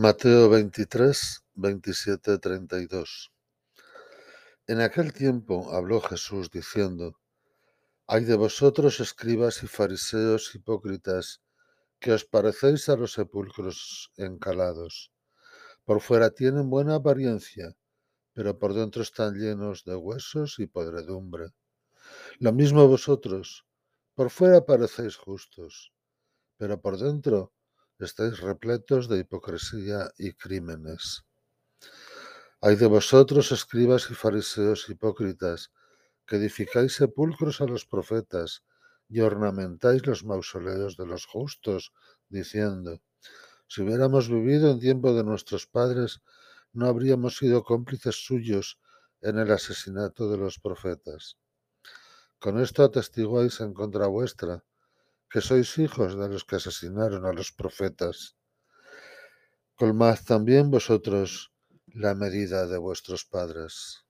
Mateo 23, 27, 32. En aquel tiempo habló Jesús diciendo, Hay de vosotros, escribas y fariseos hipócritas, que os parecéis a los sepulcros encalados. Por fuera tienen buena apariencia, pero por dentro están llenos de huesos y podredumbre. Lo mismo vosotros, por fuera parecéis justos, pero por dentro estáis repletos de hipocresía y crímenes. Hay de vosotros, escribas y fariseos hipócritas, que edificáis sepulcros a los profetas y ornamentáis los mausoleos de los justos, diciendo, si hubiéramos vivido en tiempo de nuestros padres, no habríamos sido cómplices suyos en el asesinato de los profetas. Con esto atestiguáis en contra vuestra que sois hijos de los que asesinaron a los profetas. Colmad también vosotros la medida de vuestros padres.